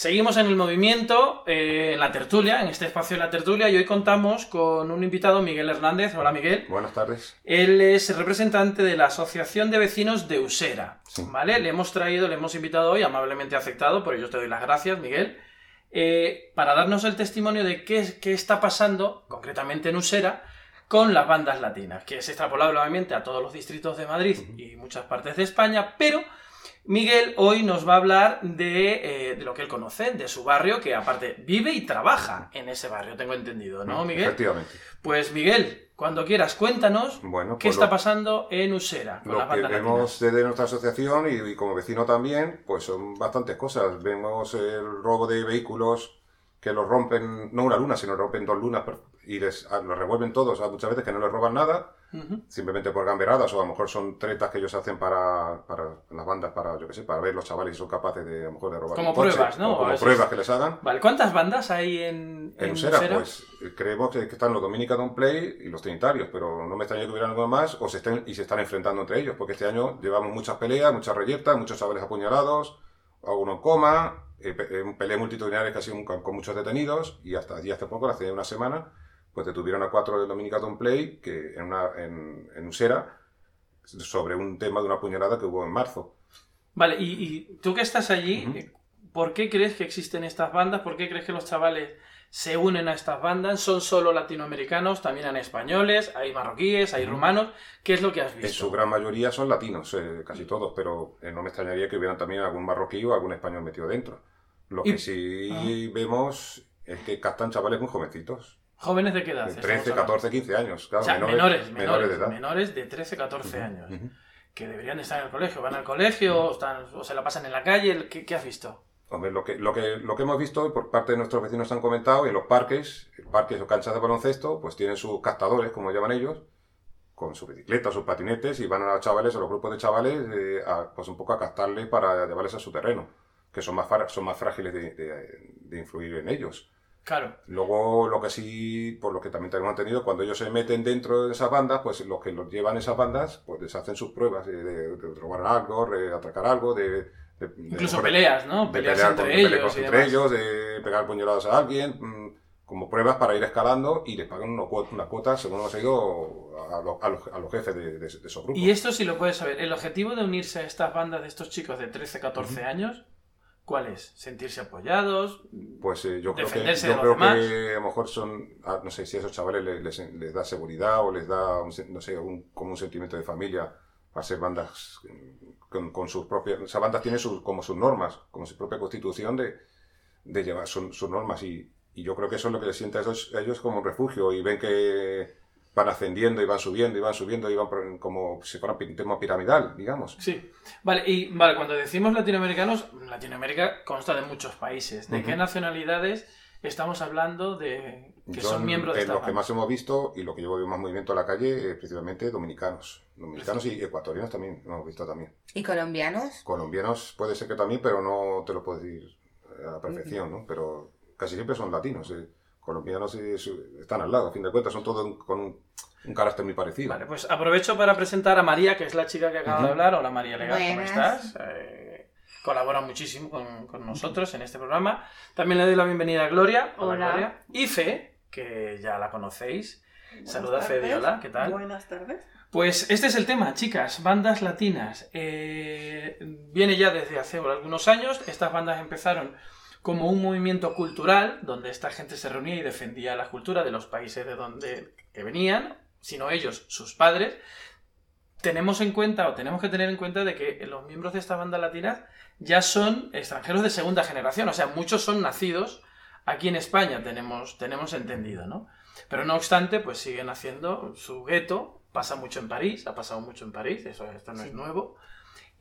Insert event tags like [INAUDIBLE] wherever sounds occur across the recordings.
Seguimos en el movimiento, eh, en la tertulia, en este espacio de la tertulia, y hoy contamos con un invitado, Miguel Hernández. Hola, Miguel. Buenas tardes. Él es representante de la Asociación de Vecinos de Usera. ¿Vale? Le hemos traído, le hemos invitado hoy, amablemente aceptado, por ello te doy las gracias, Miguel, eh, para darnos el testimonio de qué, qué está pasando, concretamente en Usera, con las bandas latinas, que es extrapolable obviamente a todos los distritos de Madrid y muchas partes de España, pero Miguel hoy nos va a hablar de, eh, de, lo que él conoce, de su barrio, que aparte vive y trabaja en ese barrio, tengo entendido, ¿no, Miguel? Efectivamente. Pues Miguel, cuando quieras, cuéntanos bueno, qué pues está pasando en Usera. Con lo que vemos desde nuestra asociación y, y, como vecino también, pues son bastantes cosas. Vemos el robo de vehículos que los rompen, no una luna, sino rompen dos lunas y les, los revuelven todos. Hay muchas veces que no les roban nada, uh -huh. simplemente por gamberadas, o a lo mejor son tretas que ellos hacen para, para las bandas, para, yo qué sé, para ver los chavales si son capaces de, a lo mejor, de robar Como un coche, pruebas, ¿no? como pruebas que les hagan. Vale, ¿cuántas bandas hay en, en, en Usera? Usera? Pues creemos que están los Dominican Play y los Trinitarios, pero no me extraña que hubiera algo más o se estén, y se están enfrentando entre ellos, porque este año llevamos muchas peleas, muchas reyertas, muchos chavales apuñalados, alguno en coma, eh, peleas multitudinarias casi con, con, muchos detenidos y hasta allí hace poco, hace una semana, pues detuvieron a cuatro del Dominican Play que en, una, en, en Usera sobre un tema de una puñalada que hubo en marzo. Vale, y, y tú que estás allí, Uh -huh. ¿por qué crees que existen estas bandas? ¿Por qué crees que los chavales se unen a estas bandas? ¿Son solo latinoamericanos? ¿También hay españoles? ¿Hay marroquíes? ¿Hay rumanos? ¿Qué es lo que has visto? En su gran mayoría son latinos, eh, casi todos, pero eh, no me extrañaría que hubieran también algún marroquí o algún español metido dentro. Lo que y... sí ah. vemos es que captan chavales muy jovencitos. ¿Jóvenes de qué edad? De 13, 14, 15 años, claro. O sea, menores, menores, menores, de edad. menores de 13, 14 Uh -huh, años. uh -huh. Que deberían estar en el colegio. ¿Van al colegio o, están, o se la pasan en la calle? ¿Qué, qué has visto? Hombre, lo que, lo, que, lo que hemos visto y por parte de nuestros vecinos han comentado, en los parques, parques o canchas de baloncesto, pues tienen sus captadores, como llaman ellos, con sus bicicletas, sus patinetes, y van a los chavales, a los grupos de chavales, eh, a, pues un poco a captarles para llevarles a su terreno, que son más, son más frágiles de, de, de influir en ellos. Claro. Luego, lo que sí, por lo que también tenemos entendido, cuando ellos se meten dentro de esas bandas, pues los que los llevan esas bandas, pues les hacen sus pruebas de, de, de robar algo, de atracar algo, de... de Incluso de, peleas, ¿no? Peleas pelear entre, con, ellos, entre ellos. de pegar puñaladas a alguien, mmm, como pruebas para ir escalando y les pagan una cuota, una cuota según hemos ido, a, los, a, los, a los jefes de, de, esos grupos. Y esto sí lo puedes saber. El objetivo de unirse a estas bandas de estos chicos de 13, 14 uh -huh. años ¿Cuál es? ¿Sentirse apoyados? Pues eh, yo creo, que, yo creo que a lo mejor son, ah, no sé si a esos chavales les, les, les, da seguridad o les da, no sé, un, como un sentimiento de familia para ser bandas con, con sus propias... Esas bandas tienen sus, como sus normas, como su propia constitución de, de llevar sus, sus normas y, y, yo creo que eso es lo que les siente a ellos, a ellos como un refugio y ven que van ascendiendo y van subiendo y van subiendo y van como si fuera un tema piramidal, digamos. Sí. Vale, y vale, cuando decimos latinoamericanos, Latinoamérica consta de muchos países. ¿De uh -huh. qué nacionalidades estamos hablando de que son, son miembros de eh, esta Lo que más hemos visto y lo que llevo más movimiento a la calle, eh, principalmente dominicanos. Dominicanos y ecuatorianos también, hemos visto también. ¿Y colombianos? Colombianos puede ser que también, pero no te lo puedo decir a la perfección, uh -huh. ¿no? Pero casi siempre son latinos. Eh colombianos están al lado, a fin de cuentas, son todos con un, un, carácter muy parecido. Vale, pues aprovecho para presentar a María, que es la chica que acaba uh -huh. de hablar. Hola María Legal, ¿cómo estás? Colabora muchísimo con, con, nosotros en este programa. También le doy la bienvenida a Gloria. Hola, Hola. Gloria. Y Fe, que ya la conocéis. Buenas Saluda Fe Viola, ¿qué tal? Buenas tardes. Pues este es el tema, chicas, bandas latinas. Eh, viene ya desde hace algunos años. Estas bandas empezaron como un movimiento cultural donde esta gente se reunía y defendía la cultura de los países de donde que venían, sino ellos, sus padres. Tenemos en cuenta o tenemos que tener en cuenta de que los miembros de esta banda latina ya son extranjeros de segunda generación, o sea, muchos son nacidos aquí en España, tenemos, tenemos entendido, ¿no? Pero no obstante, pues siguen haciendo su gueto, pasa mucho en París, ha pasado mucho en París, eso esto no sí. es nuevo.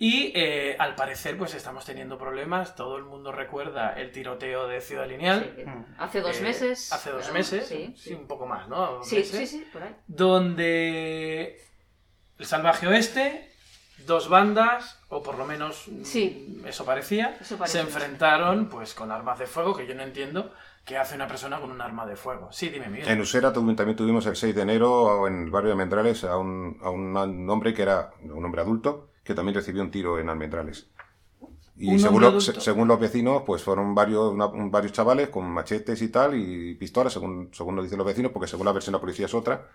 Y eh, al parecer, pues estamos teniendo problemas. Todo el mundo recuerda el tiroteo de Ciudad Lineal. Sí. Hace dos eh, meses. Hace dos meses, sí, sí, un poco más, ¿no? Sí, meses, sí, sí, por ahí. Donde el Salvaje Oeste, dos bandas, o por lo menos sí. eso, parecía, eso parecía, se enfrentaron pues con armas de fuego, que yo no entiendo qué hace una persona con un arma de fuego. Sí, dime, Miguel. En Usera también tuvimos el 6 de enero en el barrio de Mendrales a un, a un hombre que era un hombre adulto que también recibió un tiro en Almendrales. Y según, según, los vecinos, pues fueron varios, varios chavales con machetes y tal, y pistolas, según, según nos dicen los vecinos, porque según la versión de la policía es otra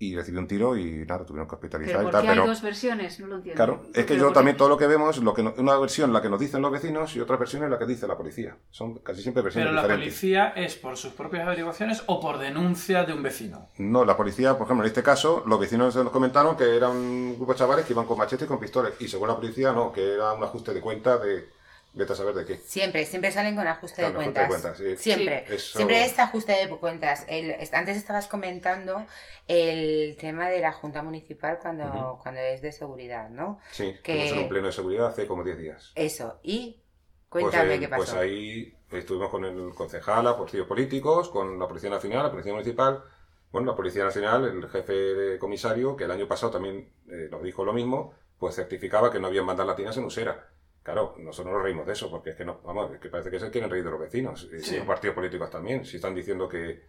y recibió un tiro y nada, tuvieron que hospitalizar ¿Pero y tal. Pero hay dos versiones, no lo entiendo. Claro, es que yo también todo lo que vemos, lo que una versión la que nos dicen los vecinos y otra versión es la que dice la policía. Son casi siempre versiones Pero la policía es por sus propias averiguaciones o por denuncia de un vecino. No, la policía, por ejemplo, en este caso, los vecinos nos comentaron que eran un grupo de chavales que iban con machetes y con pistolas. Y según la policía, no, que era un ajuste de cuenta de Vete a saber de qué. Siempre, siempre salen con ajuste de cuentas. Siempre. Siempre es ajuste de cuentas. antes estabas comentando el tema de la Junta Municipal cuando, cuando es de seguridad, ¿no? Sí, que en un pleno de seguridad hace como 10 días. Eso, y cuéntame pues, qué pasó. Pues ahí estuvimos con el concejal, los partidos políticos, con la Policía Nacional, la Policía Municipal. Bueno, la Policía Nacional, el jefe de comisario, que el año pasado también eh, nos dijo lo mismo, pues certificaba que no habían bandas latinas en Usera Claro, nosotros nos reímos de eso, porque es que no, vamos, es que parece que se quieren reír de los vecinos, y los partidos políticos también, si están diciendo que,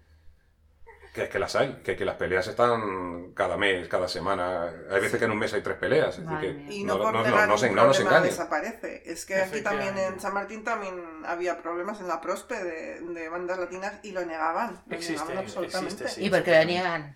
que es que las hay, que, que las peleas están cada mes, cada semana, hay veces que en un mes hay tres peleas, y no, no, no, no, se, no desaparece, es que aquí también en San Martín también había problemas en la prospe de, de bandas latinas y lo negaban, lo negaban absolutamente. ¿Y por qué lo niegan?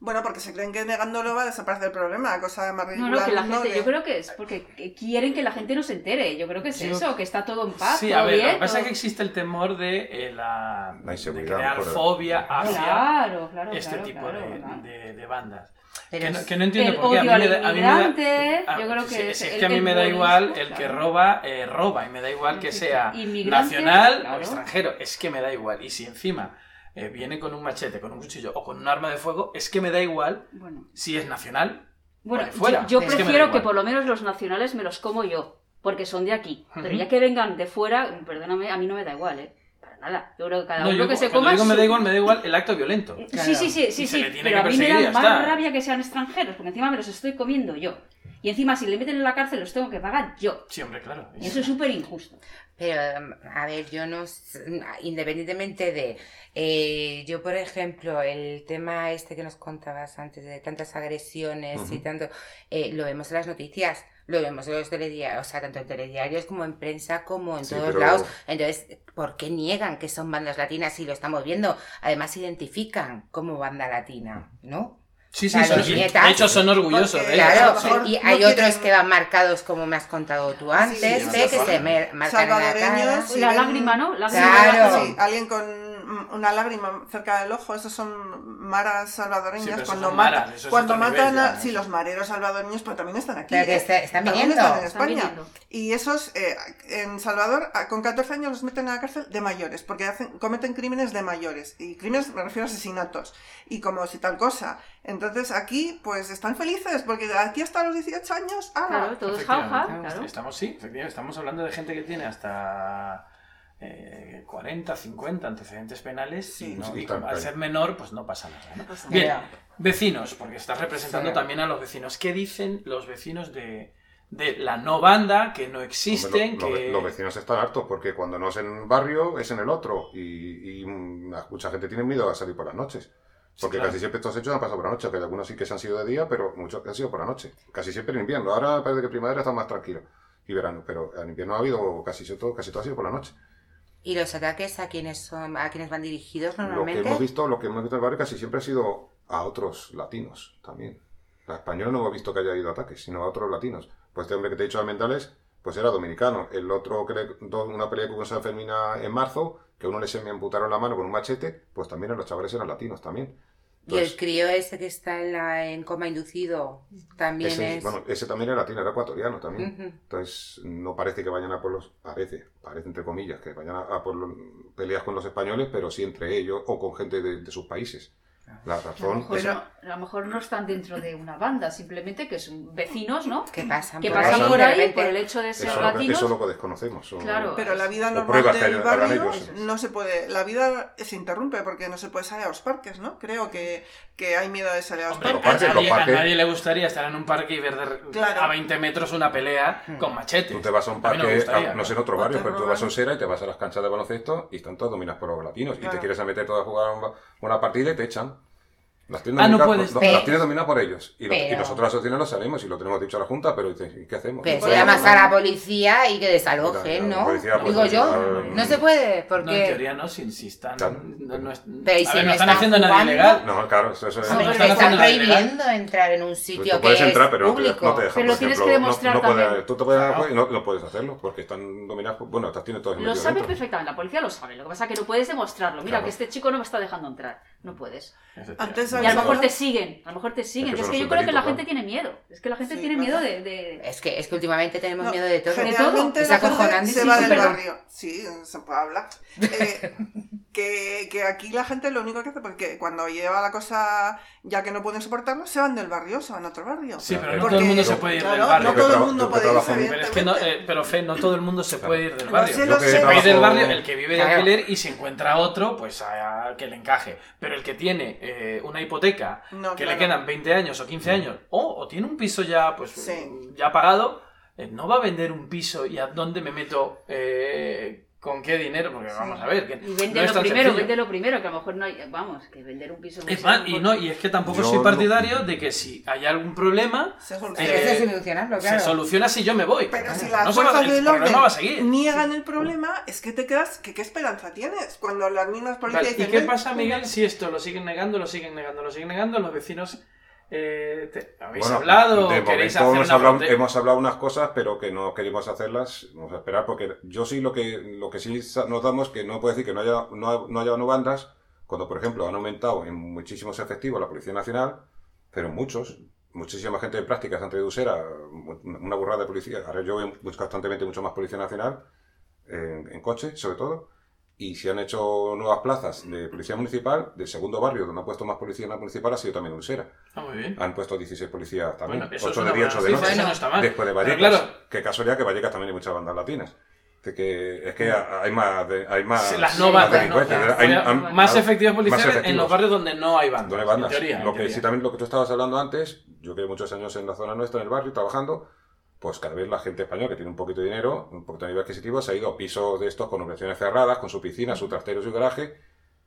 Bueno, porque se creen que negándolo va a desaparecer el problema, cosa más ridícula. No, no, que la gente, yo creo que es porque quieren que la gente no se entere, yo creo que es eso, que está todo en paz. Sí, a ver, lo que pasa es que existe el temor de eh, la, de crear fobia hacia este tipo de, de, bandas. Que no, que no, entiendo por qué. A mí, me da, a mí me da, yo creo que es, que a mí me da igual el que roba, eh, roba, y me da igual que sea nacional o extranjero, es que me da igual. Y si encima eh, viene con un machete, con un cuchillo o con un arma de fuego, es que me da igual si es nacional. Bueno, fuera. yo, prefiero que, por lo menos los nacionales me los como yo, porque son de aquí. Pero ya que vengan de fuera, perdóname, a mí no me da igual, ¿eh? Para nada. Yo creo que cada uno que se coma. Digo me da igual, me da igual el acto violento. Sí, sí, sí, sí, sí. Pero a mí me da más rabia que sean extranjeros, porque encima me los estoy comiendo yo. Y encima, si le meten en la cárcel, los tengo que pagar yo. Sí, hombre, claro. Y eso es súper injusto. Pero, a ver, yo no. Independientemente de. Eh, yo, por ejemplo, el tema este que nos contabas antes de tantas agresiones y tanto. Eh, lo vemos en las noticias. Lo vemos en los telediarios, o sea, tanto en telediarios como en prensa, como en todos lados. Entonces, ¿por qué niegan que son bandas latinas si lo estamos viendo? Además, se identifican como banda latina, ¿no? Sí, sí, de hecho son orgullosos de Claro, y hay otros que van marcados como me has contado tú antes, que se marcan la cara. La lágrima, ¿no? La claro. alguien con una lágrima cerca del ojo, esos son maras salvadoreñas. cuando matan, cuando matan a, sí, los mareros salvadoreños, pero también están aquí. ¿eh? están viniendo. Están en España. Y esos, eh, en Salvador, con 14 años los meten a la cárcel de mayores, porque hacen, cometen crímenes de mayores. Y crímenes, me refiero a asesinatos. Y como si tal cosa. Entonces aquí, pues están felices, porque aquí hasta los 18 años, ¡ah! Claro, todos jauja, claro. Estamos, sí, efectivamente, estamos hablando de gente que tiene hasta 40, eh, 50 antecedentes penales y, al ser menor pues no pasa nada. Bien, vecinos, porque estás representando también a los vecinos. ¿Qué dicen los vecinos de, la no banda, que no existen? Los vecinos están hartos porque cuando no es en un barrio es en el otro y, mucha gente tiene miedo a salir por las noches. Porque casi siempre estos hechos han pasado por la noche, que algunos sí que se han sido de día, pero muchos han sido por la noche. Casi siempre en invierno. Ahora parece que primavera está más tranquilo y verano, pero en invierno ha habido casi todo, casi todo ha sido por la noche. ¿Y los ataques a quienes son, a quienes van dirigidos normalmente? Lo que hemos visto, lo que hemos visto en el barrio casi siempre ha sido a otros latinos también. La española no hemos visto que haya ido ataques, sino a otros latinos. Pues este hombre que te he dicho de Mendales, pues era dominicano. El otro, que una pelea con San Fermina en marzo, que uno le se me amputaron la mano con un machete, pues también los chavales eran latinos también y el crío ese que está en, la, en coma inducido también ese, es... Bueno, ese también era latino, era ecuatoriano también. Entonces, no parece que vayan a por los... Parece, parece entre comillas, que vayan a, por peleas con los españoles, pero sí entre ellos o con gente de sus países. La razón. A lo, mejor, no, están dentro de una banda, simplemente que son vecinos, ¿no? Que pasan, que por, pasan ahí, por ahí por el hecho de ser eso, latinos. Eso lo desconocemos. claro. Pero la vida normal del barrio no se puede. La vida se interrumpe porque no se puede salir a los parques, ¿no? Creo que, que hay miedo de salir a los parques. a, nadie, le gustaría estar en un parque y ver a 20 metros una pelea hmm. con machete. Tú te vas a un parque, no, sé en otro barrio, pero tú vas a Osera y te vas a las canchas de baloncesto y están todos dominados por los latinos. Y te quieres meter todo a jugar una partida y te echan. Las tienen, ah, no puedes. las tiene dominadas por ellos. Y, nosotros la asociación lo sabemos y lo tenemos dicho a la Junta, pero ¿y qué hacemos? Pero se llamas a la policía y que desalojen, ¿no? Pues, Digo yo, no se puede, porque... No, en teoría no, si insistan. No, no, pero si no están haciendo nada ilegal. No, claro, eso, eso es... No, pero están prohibiendo entrar en un sitio que es pero público. No, te dejan, pero lo tienes que demostrar también. tú te puedes y no, puedes hacerlo, porque están dominadas... Bueno, estas tienen todas Lo sabe perfectamente, la policía lo sabe. Lo que pasa es que no puedes demostrarlo. Mira, que este chico no me está dejando entrar. No puedes. Antes, y a lo mejor te siguen, a lo mejor te siguen. Es que, yo creo que la gente tiene miedo. Es que la gente tiene miedo de, Es, que, es que últimamente tenemos miedo de todo. De todo. Es acojonante. Se va del barrio. Sí, se puede hablar. Eh, [LAUGHS] que, que, aquí la gente lo único que hace, porque cuando lleva la cosa ya que no pueden soportarlo, se van del barrio, se van a otro barrio. Sí, pero no todo el mundo se puede ir del barrio. No todo el mundo puede irse, pero, es que no, eh, pero Fe, no todo el mundo se puede ir del barrio. Se puede ir del barrio el que vive de alquiler y se encuentra otro, pues a, que le encaje. Pero el que tiene eh, una hipoteca que le quedan 20 años o 15 años, o, o tiene un piso ya, pues, ya pagado, eh, no va a vender un piso y a dónde me meto eh, ¿Con qué dinero? Porque vamos a ver. Que y véndelo no primero, véndelo primero, que a lo mejor no hay. Vamos, que vender un piso. Es más, y, no, y es que tampoco soy partidario de que si hay algún problema. Se, eh, claro. se soluciona si yo me voy. Pero si las fuerzas del orden no va a seguir. niegan el problema, es que te quedas. Que, ¿Qué esperanza tienes? Cuando las mismas policías ¿Y qué pasa, Miguel, si esto lo siguen negando, lo siguen negando, lo siguen negando? Los vecinos eh, ¿Habéis hablado? ¿Queréis hacer hemos, hablado, hemos hablado unas cosas, pero que no queremos hacerlas. Vamos a esperar, porque yo sí lo que, lo que sí notamos que no puede decir que no haya, no, no haya no bandas, cuando por ejemplo han aumentado en muchísimos efectivos la Policía Nacional, pero muchos, muchísima gente de prácticas antes de Usera, una burrada de policía. Ahora yo veo constantemente mucho más Policía Nacional, en, en coche sobre todo, y se han hecho nuevas plazas de policía municipal, del segundo barrio donde han puesto más policía municipal ha sido también Usera. Ah, muy bien. Han puesto 16 policías también, 8 de día, 8 de noche. Después de Vallecas. Claro. Qué casualidad que Vallecas también hay muchas bandas latinas. Es que, es que hay más, hay más, las no bandas, hay, más efectivos policiales en los barrios donde no hay bandas. No hay bandas. lo que sí también lo que tú estabas hablando antes, yo que muchos años en la zona nuestra, en el barrio, trabajando, pues cada vez la gente española que tiene un poquito de dinero, un poquito de nivel adquisitivo, se ha ido a pisos de estos con operaciones cerradas, con su piscina, su trastero su garaje,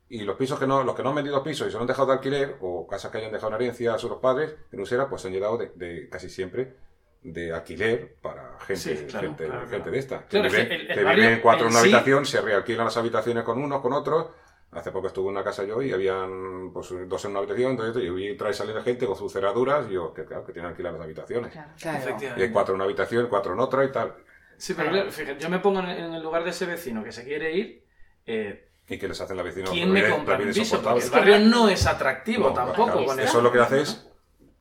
y los pisos que no, los que no han vendido pisos y se lo han dejado de alquiler, o casas que hayan dejado en herencia a sus padres, en Usera, pues se han llegado de, casi siempre de alquiler para gente, gente, gente de esta. que, viven, cuatro en una habitación, se realquilan las habitaciones con unos, con otros, Hace poco estuve en una casa yo y habían pues, dos en una habitación, entonces yo vi traer salir gente con sus cerraduras y yo, que claro, que tienen alquilar las habitaciones. Claro. Y hay cuatro en una habitación, cuatro en otra y tal. Sí, pero claro, fíjate, yo me pongo en el lugar de ese vecino que se quiere ir. Eh, ¿Y qué les hacen la vecina? ¿Quién me compra un piso? el barrio no es atractivo tampoco. Con eso es lo que hace es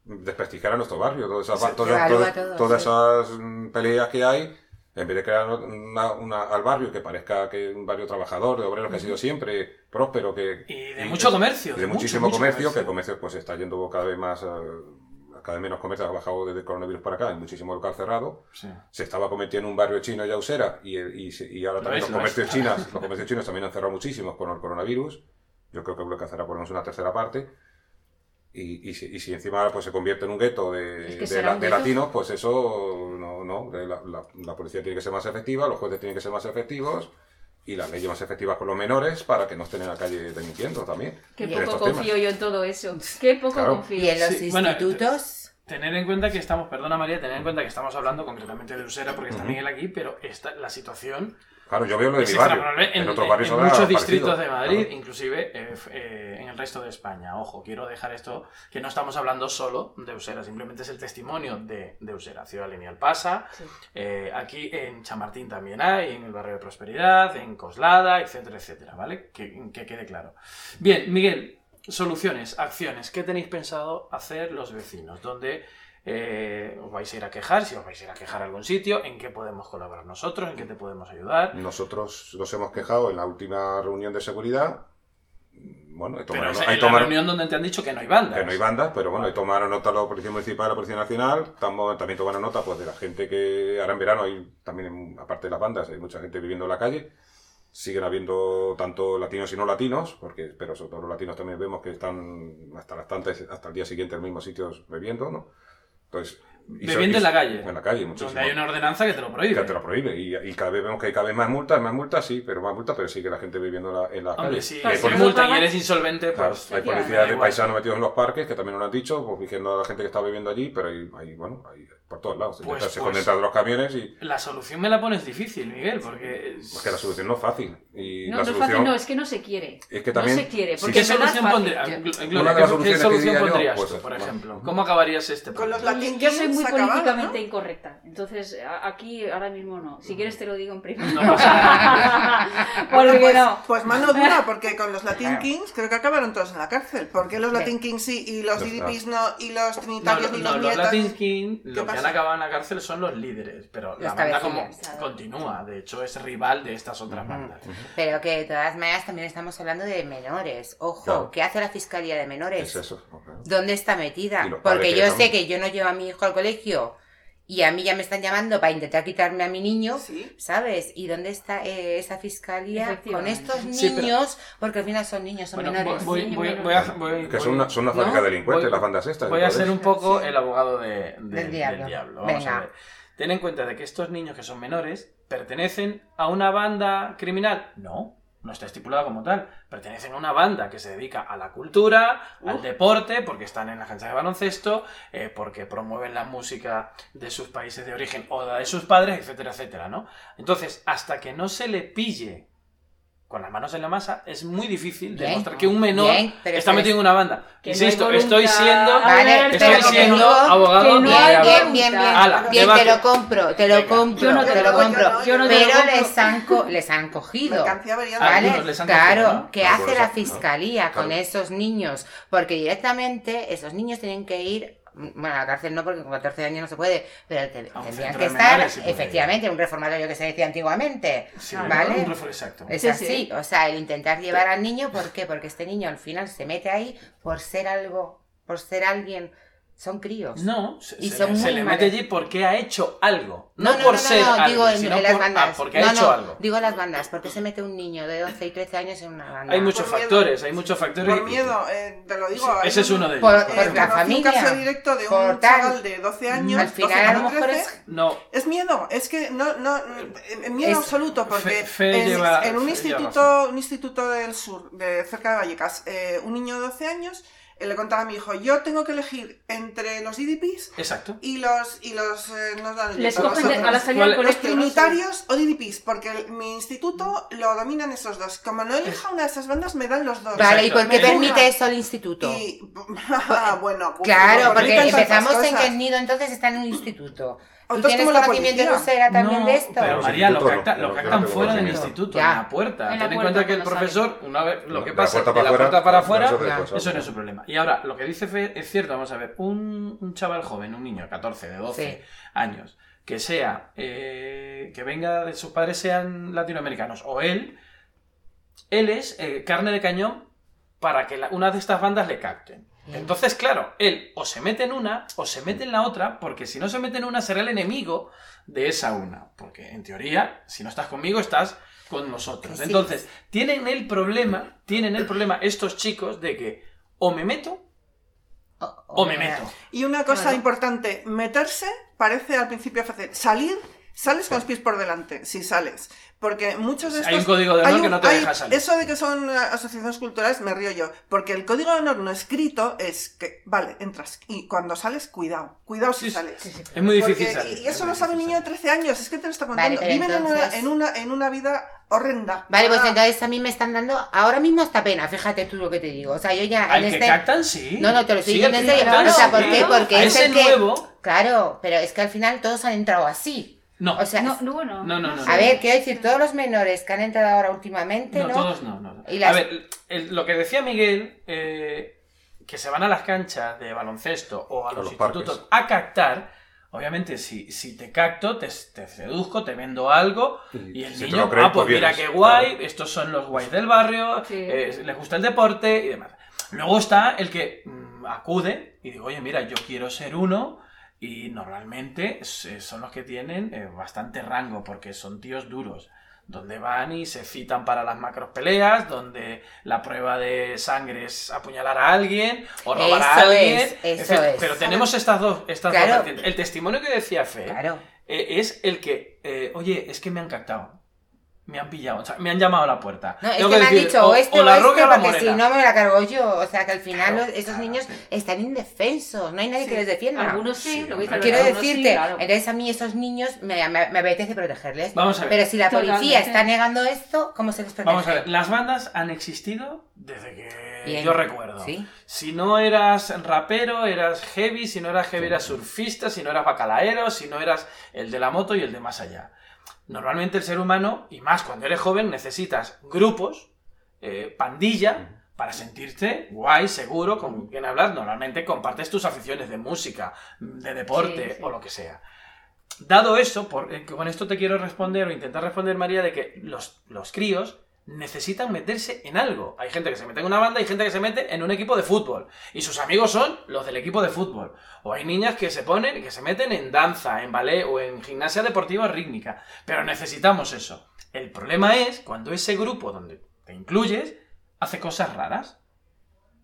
desprestigiar a nuestro barrio. Todas esas, todas, todas esas peleas que hay en vez de crear una, al barrio que parezca que es un barrio trabajador, de obreros que ha sido siempre próspero, que... Y de mucho comercio. De, muchísimo comercio, que el comercio pues está yendo cada vez más... Eh, cada vez menos comercio ha bajado desde el coronavirus para acá, hay muchísimo local cerrado. Se estaba cometiendo un barrio chino ya usera y, y, ahora también los comercios, chinos, [LAUGHS] los comercios chinos también han cerrado muchísimos con el coronavirus. Yo creo que lo que hacerá por lo menos una tercera parte. Y, y, si, y, si, encima pues, se convierte en un gueto de, de, latinos, pues eso no, no. La, la, policía tiene que ser más efectiva, los jueces tienen que ser más efectivos y las leyes más efectivas con los menores para que no estén en la calle delinquiendo también. Qué poco confío yo en todo eso. Qué poco confío. ¿Y en los institutos? tener en cuenta que estamos, perdona María, tener en cuenta que estamos hablando concretamente de Usera porque está Miguel aquí, pero esta, la situación Claro, yo veo lo de mi barrio. En, otros barrios en muchos distritos de Madrid, inclusive eh, eh, en el resto de España. Ojo, quiero dejar esto, que no estamos hablando solo de Usera, simplemente es el testimonio de, de Usera. Ciudad Lineal pasa, eh, aquí en Chamartín también hay, en el barrio de Prosperidad, en Coslada, etcétera, etcétera, ¿vale? Que, que quede claro. Bien, Miguel, soluciones, acciones, ¿qué tenéis pensado hacer los vecinos? ¿Dónde eh, os vais a ir a quejar, si os vais a ir a quejar a algún sitio, en qué podemos colaborar nosotros, en qué te podemos ayudar. Nosotros nos hemos quejado en la última reunión de seguridad. Bueno, hay tomado, pero hay la reunión donde te han dicho que no hay bandas. Que no hay bandas, pero bueno, hay tomaron nota la Policía Municipal la Policía Nacional. También tomaron nota pues, de la gente que ahora en verano hay también, aparte de las bandas, hay mucha gente viviendo en la calle siguen habiendo tanto latinos y no latinos, porque, pero sobre todo los latinos también vemos que están hasta las tantas, hasta el día siguiente en los mismos sitios bebiendo, ¿no? Bebiendo en la calle. En la calle, muchísimo. Donde hay una ordenanza que te lo prohíbe. Que te lo prohíbe. Y, cada vez vemos que hay cada vez más multas, más multas, sí, pero más multas, pero sí que la gente viviendo en la, calle. Sí, si multa y eres insolvente, pues. hay policías de paisanos metidos en los parques, que también lo han dicho, pues vigiando a la gente que está viviendo allí, pero hay, hay bueno, hay por todos lados. Pues, se pues, de los camiones y... La solución me la pones difícil, Miguel, porque... Es... que la solución no es fácil. Y no, la no solución... es fácil, no, es que no se quiere. Es que también... No se quiere, porque ¿Qué solución, pondría, ¿qué solución pondrías tú, por ejemplo? ¿Cómo acabarías este Con los Latin Yo soy muy políticamente incorrecta, entonces aquí ahora mismo no. Si quieres te lo digo en privado. No pasa porque [LAUGHS] pues, no. Pues mano dura, porque con los Latin Kings creo que acabaron todos en la cárcel. ¿Por qué los Latin Kings sí y los DDPs no y los Trinitarios ni los Los Latin Kings, lo que han acabado en la cárcel son los líderes, pero la banda como continúa, de hecho es rival de estas otras bandas. Pero que de todas maneras también estamos hablando de menores. Ojo, ¿qué hace la Fiscalía de Menores? ¿Dónde está metida? Porque yo sé que yo no llevo a mi hijo al colegio y a mí ya me están llamando para intentar quitarme a mi niño, ¿sabes? ¿Y dónde está eh, esa fiscalía con estos niños? Porque al final son niños, son menores. Voy, voy, voy, que son una, son una fábrica de delincuentes las bandas estas. Voy a ser un poco el abogado de, del diablo. Vamos a ver. Ten en cuenta de que estos niños que son menores pertenecen a una banda criminal. No no está estipulado como tal. Pertenecen a una banda que se dedica a la cultura, al deporte, porque están en la agencia de baloncesto, eh, porque promueven la música de sus países de origen o de sus padres, etcétera, etcétera, ¿no? Entonces, hasta que no se le pille con las manos en la masa, es muy difícil demostrar que un menor está metido en una banda. Insisto, estoy siendo, estoy siendo abogado bien, bien, bien, bien, te lo compro, te lo compro, no te, lo compro, pero les han, les han cogido, ¿vale? claro, ¿qué hace la fiscalía con esos niños? Porque directamente esos niños tienen que ir bueno, a la cárcel no, porque con 14 años no se puede, pero tendrían que estar, efectivamente, un reformatorio que se decía antiguamente. ¿Vale? Un exacto. Es así, o sea, el intentar llevar al niño, ¿por qué? Porque este niño al final se mete ahí por ser algo, por ser alguien son críos. No, se, le mete allí porque ha hecho algo. No, por ser algo, digo sino las bandas. Ah, porque ha hecho algo. Digo las bandas, porque se mete un niño de 12 y 13 años en una banda. Hay muchos factores, hay muchos factores. Por miedo, eh, te lo digo. ese es uno de ellos. Por, por la familia. un caso directo de un chaval de 12 años. Al final, a lo mejor es. No. Es miedo, es que no. no miedo absoluto, porque en, un, instituto, un instituto del sur, de cerca de Vallecas, eh, un niño de 12 años le contaba a mi hijo, yo tengo que elegir entre los IDPs Exacto. y los y los eh, Les cogen a la salida del los trinitarios o IDPs, porque mi instituto lo dominan esos dos. Como no elija una de esas bandas, me dan los dos. Vale, ¿y por qué permite eso el instituto? [LAUGHS] Ah, bueno, pues, claro, porque empezamos en que el nido entonces está en un instituto. ¿Tú tienes conocimiento de también de esto? Pero María, lo captan, fuera del instituto, en la puerta. Ten en cuenta que el profesor, una vez, lo que pasa de la puerta para afuera, eso no es su problema. Y ahora, lo que dice Fe es cierto, vamos a ver, un, un chaval joven, un niño, 14, de 12 años, que sea, eh, que venga de sus padres sean latinoamericanos, o él, él es eh, carne de cañón para que una de estas bandas le capten. Entonces, claro, él o se mete en una o se mete en la otra, porque si no se mete en una será el enemigo de esa una. Porque en teoría, si no estás conmigo, estás con nosotros. Entonces, tienen el problema, tienen el problema estos chicos de que o me meto o, me meto. Y una cosa importante, meterse parece al principio fácil. Salir Sales con los pies por delante, si sales. Porque muchos de estos... Hay un código de honor que no te deja salir. Eso de que son asociaciones culturales me río yo. Porque el código de honor no escrito es que, vale, entras. Y cuando sales, cuidado. Cuidado si sales. es muy difícil salir. Y eso lo sabe un niño de 13 años. Es que te lo está contando. Viven en, una, en, una, vida horrenda. Vale, pues entonces a mí me están dando ahora mismo esta pena, fíjate tú lo que te digo. O sea, yo ya. Al en que este... captan, sí. No, no, te lo estoy diciendo en. O sea, ¿por qué? Porque es el nuevo... Claro, pero es que al final todos han entrado así. No. O sea, no, no, no. no, no, A ver, quiero decir, todos los menores que han entrado ahora últimamente, ¿no? No, todos no, no. A ver, lo que decía Miguel, eh, que se van a las canchas de baloncesto o a los, institutos a captar, obviamente si, si te capto, te, te, seduzco, te vendo algo y, el niño, ah, pues, pues mira qué guay, estos son los guays del barrio, eh, les gusta el deporte y demás. Luego está el que mm, acude y digo, oye, mira, yo quiero ser uno y normalmente son los que tienen eh, bastante rango porque son tíos duros. donde van y se citan para las macros peleas, donde la prueba de sangre es apuñalar a alguien o robar a alguien. eso es. Pero tenemos estas dos, estas dos El testimonio que decía Fe eh, es el que, eh, oye, es que me han captado me han pillado, o sea, me han llamado a la puerta. No, es que, me han dicho o, esto o, la o porque si no me la cargo yo. O sea, que al final esos niños están indefensos, no hay nadie que les defienda. Algunos sí, lo Quiero decirte, entonces a mí esos niños me, me, apetece protegerles. Vamos a ver. Pero si la policía está negando esto, ¿cómo se les protege? Vamos a ver, las bandas han existido desde que yo recuerdo. Si no eras rapero, eras heavy, si no eras heavy, eras surfista, si no eras bacalaero, si no eras el de la moto y el de más allá. Normalmente el ser humano, y más cuando eres joven, necesitas grupos, eh, pandilla, para sentirte guay, seguro, con quien hablar. Normalmente compartes tus aficiones de música, de deporte o lo que sea. Dado eso, por, eh, con esto te quiero responder o intentar responder, María, de que los, los críos necesitan meterse en algo. Hay gente que se mete en una banda y gente que se mete en un equipo de fútbol. Y sus amigos son los del equipo de fútbol. O hay niñas que se ponen, y que se meten en danza, en ballet o en gimnasia deportiva rítmica. Pero necesitamos eso. El problema es cuando ese grupo donde te incluyes hace cosas raras.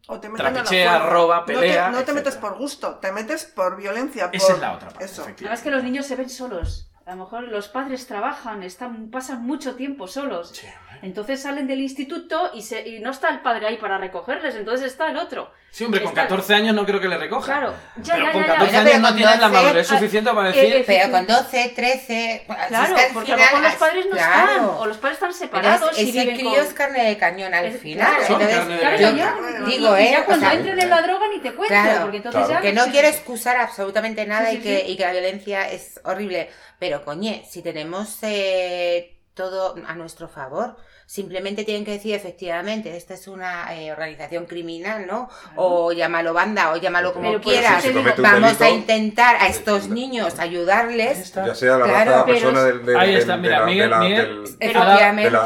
O te Trapichea, roba, pelea. No te, metes por gusto, te metes por violencia. Esa es la otra parte. Eso. Además que los niños se ven solos. A lo mejor los padres trabajan, están, pasan mucho tiempo solos. entonces salen del instituto y, se, y no está el padre ahí para recogerles, entonces está el otro. Sí, hombre, con 14 años no creo que le recoja. Claro, ya, pero con 14 años no tienen la madurez suficiente para decir. Eh, pero con 12, 13. Claro, porque a lo mejor los padres no están, o los padres están separados. Pero es, y ese crío es carne de cañón al final. Claro, entonces, claro, yo, digo, ¿eh? Ya cuando entren en la droga ni te cuento. Claro, porque entonces ya. Que no quiero excusar absolutamente nada y, que, y que la violencia es horrible. Pero, coñe, si tenemos eh, todo a nuestro favor, simplemente tienen que decir efectivamente, esta es una eh, organización criminal, ¿no? O llámalo banda, o llámalo como quieras. Vamos a intentar a estos niños ayudarles. Ya sea la claro, persona del, del, Ahí está, mira, Miguel, Miguel, efectivamente.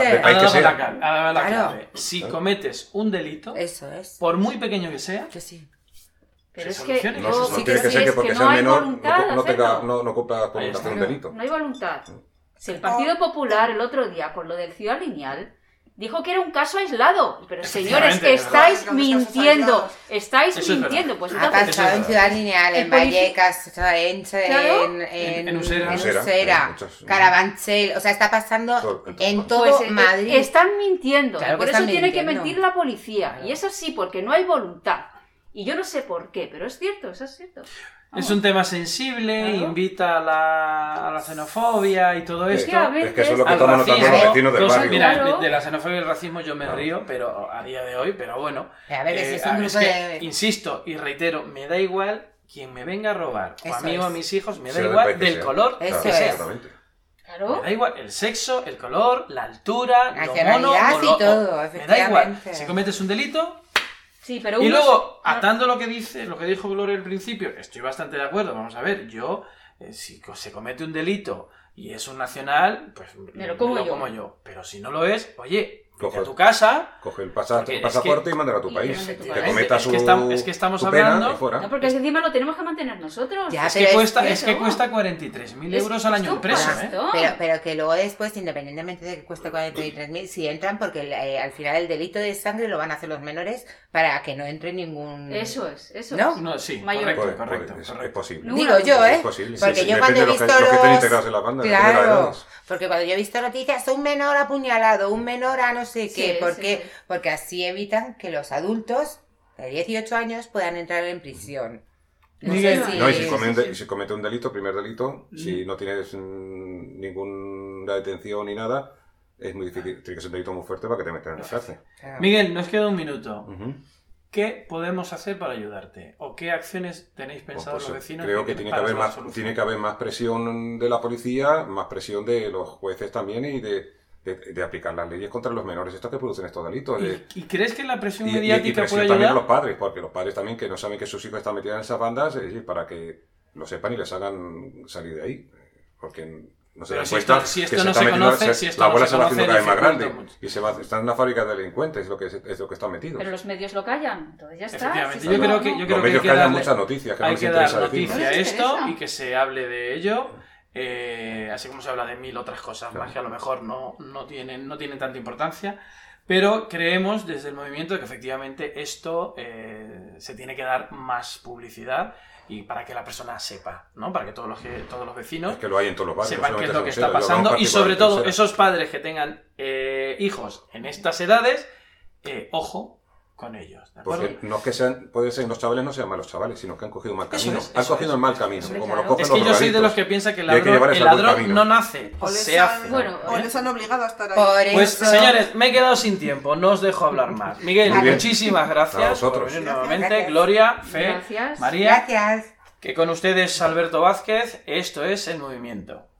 Si cometes un delito, Eso es. por muy pequeño que sea, que sí. Pero es que no, no, tiene que, ser que porque sea menor no, no, tenga, no, no cumpla con un delito. No hay voluntad. Si el Partido Popular el otro día con lo del Ciudad Lineal dijo que era un caso aislado. Pero señores, estáis mintiendo. Estáis mintiendo. Pues ha pasado en Ciudad Lineal, en Vallecas, en, en, en, Usera, Carabanchel. O sea, está pasando en todo pues, eh, Madrid. Están mintiendo. por eso tiene que mentir la policía. Y eso sí, porque no hay voluntad. Y yo no sé por qué, pero es cierto, eso es cierto. Es un tema sensible, invita a la, a la, xenofobia y todo esto. Es que eso es lo que notando los vecinos del barrio. Mira, de, la xenofobia y el racismo yo me río, pero a día de hoy, pero bueno. A ver, eh, es, un grupo de... Insisto y reitero, me da igual quien me venga a robar, o amigo a mis hijos, me da igual del color eso que sea. Claro. Me da igual el sexo, el color, la altura, la lo mono, y todo, Me da igual. Si cometes un delito, pero y luego, atando lo que dice, lo que dijo Gloria al principio, estoy bastante de acuerdo. Vamos a ver, yo, eh, si se comete un delito y es un nacional, pues lo yo. como yo. Pero si no lo es, oye, coge a tu casa. Coge el, pasaporte y mándalo a tu país. Que cometa su, es que estamos, es que estamos hablando. No, porque encima lo tenemos que mantener nosotros. es, que cuesta, es, que cuesta 43.000 euros al año preso. ¿eh? Pero, pero que luego después, independientemente de que cueste 43.000, si entran, porque eh, al final el delito de sangre lo van a hacer los menores para que no entre ningún. Eso es, eso ¿No? es. No, sí, correcto, correcto, Es, posible. Digo yo, ¿eh? Porque yo cuando he visto los. Claro. Porque cuando yo he visto noticias, un menor apuñalado, un menor a no sé qué, porque, porque así evitan que los adultos de 18 años puedan entrar en prisión. No, y si, comete, si comete un delito, primer delito, si no tienes ninguna detención ni nada, es muy difícil, tiene que ser un delito muy fuerte para que te metan en la cárcel. Miguel, nos queda un minuto. ¿Qué podemos hacer para ayudarte? ¿O qué acciones tenéis pues, pensado pues, los vecinos? Creo que, tiene que, haber más, tiene que haber más presión de la policía, más presión de los jueces también y de, de, aplicar las leyes contra los menores estos que producen estos delitos. ¿Y, crees que la presión mediática y, presión puede también a los padres, porque los padres también que no saben que sus hijos están metidos en esas bandas, es para que lo sepan y les hagan salir de ahí. Porque no se dan cuenta si esto, no se, conoce, si esto la abuela se, va haciendo cada vez más grande y se va, está en una fábrica de delincuentes, es lo que, es lo que está metido. Pero los medios lo callan, entonces ya está. yo creo que, yo creo los medios que callan muchas noticias, que hay no que dar noticia a esto y que se hable de ello eh, así como se habla de mil otras cosas más que a lo mejor no, no, tienen, no tienen tanta importancia. Pero creemos desde el movimiento que efectivamente esto eh, se tiene que dar más publicidad y para que la persona sepa, ¿no? Para que todos los, que, todos los vecinos que lo hay en todos los sepan qué es lo que está pasando y sobre todo esos padres que tengan eh, hijos en estas edades, eh, ojo, con ellos. Porque no que sean, puede ser los chavales no sean malos chavales, sino que han cogido mal camino. han cogido el mal camino. como lo cogen es que yo soy de los que piensa que el ladrón, el ladrón no nace, o se hace. Bueno, o les han obligado a estar ahí. Pues señores, me he quedado sin tiempo, no os dejo hablar [LAUGHS] más. Miguel, muchísimas gracias por venir nuevamente. Gloria, Fe, María. Gracias. Que con ustedes Alberto Vázquez, esto es El Movimiento.